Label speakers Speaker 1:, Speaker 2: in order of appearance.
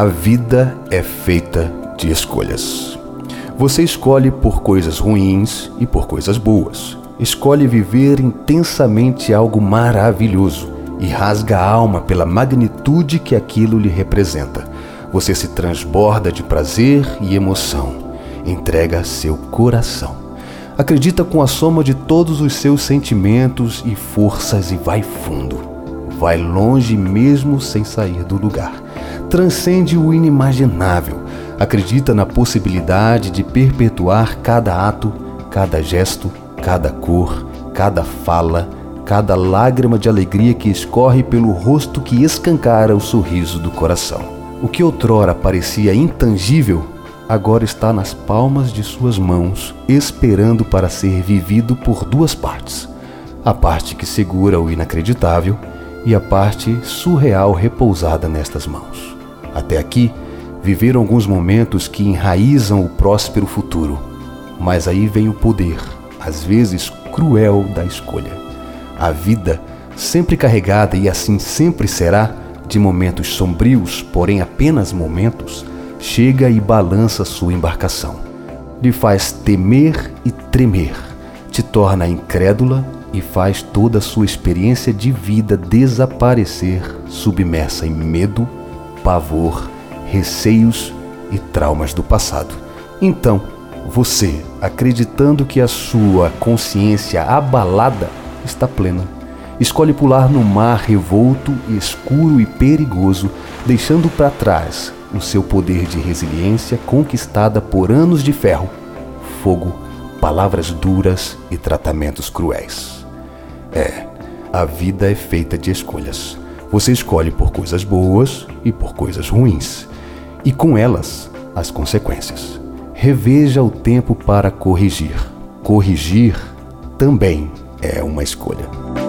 Speaker 1: A vida é feita de escolhas. Você escolhe por coisas ruins e por coisas boas. Escolhe viver intensamente algo maravilhoso e rasga a alma pela magnitude que aquilo lhe representa. Você se transborda de prazer e emoção. Entrega seu coração. Acredita com a soma de todos os seus sentimentos e forças e vai fundo. Vai longe mesmo sem sair do lugar. Transcende o inimaginável. Acredita na possibilidade de perpetuar cada ato, cada gesto, cada cor, cada fala, cada lágrima de alegria que escorre pelo rosto que escancara o sorriso do coração. O que outrora parecia intangível, agora está nas palmas de suas mãos, esperando para ser vivido por duas partes: a parte que segura o inacreditável e a parte surreal repousada nestas mãos. Até aqui, viveram alguns momentos que enraizam o próspero futuro, mas aí vem o poder, às vezes cruel, da escolha. A vida, sempre carregada e assim sempre será, de momentos sombrios, porém apenas momentos, chega e balança sua embarcação. Lhe faz temer e tremer, te torna incrédula e faz toda a sua experiência de vida desaparecer, submersa em medo, pavor, receios e traumas do passado. Então, você, acreditando que a sua consciência abalada está plena. Escolhe pular no mar revolto, escuro e perigoso, deixando para trás o seu poder de resiliência conquistada por anos de ferro, fogo, palavras duras e tratamentos cruéis. É, a vida é feita de escolhas. Você escolhe por coisas boas e por coisas ruins, e com elas as consequências. Reveja o tempo para corrigir. Corrigir também é uma escolha.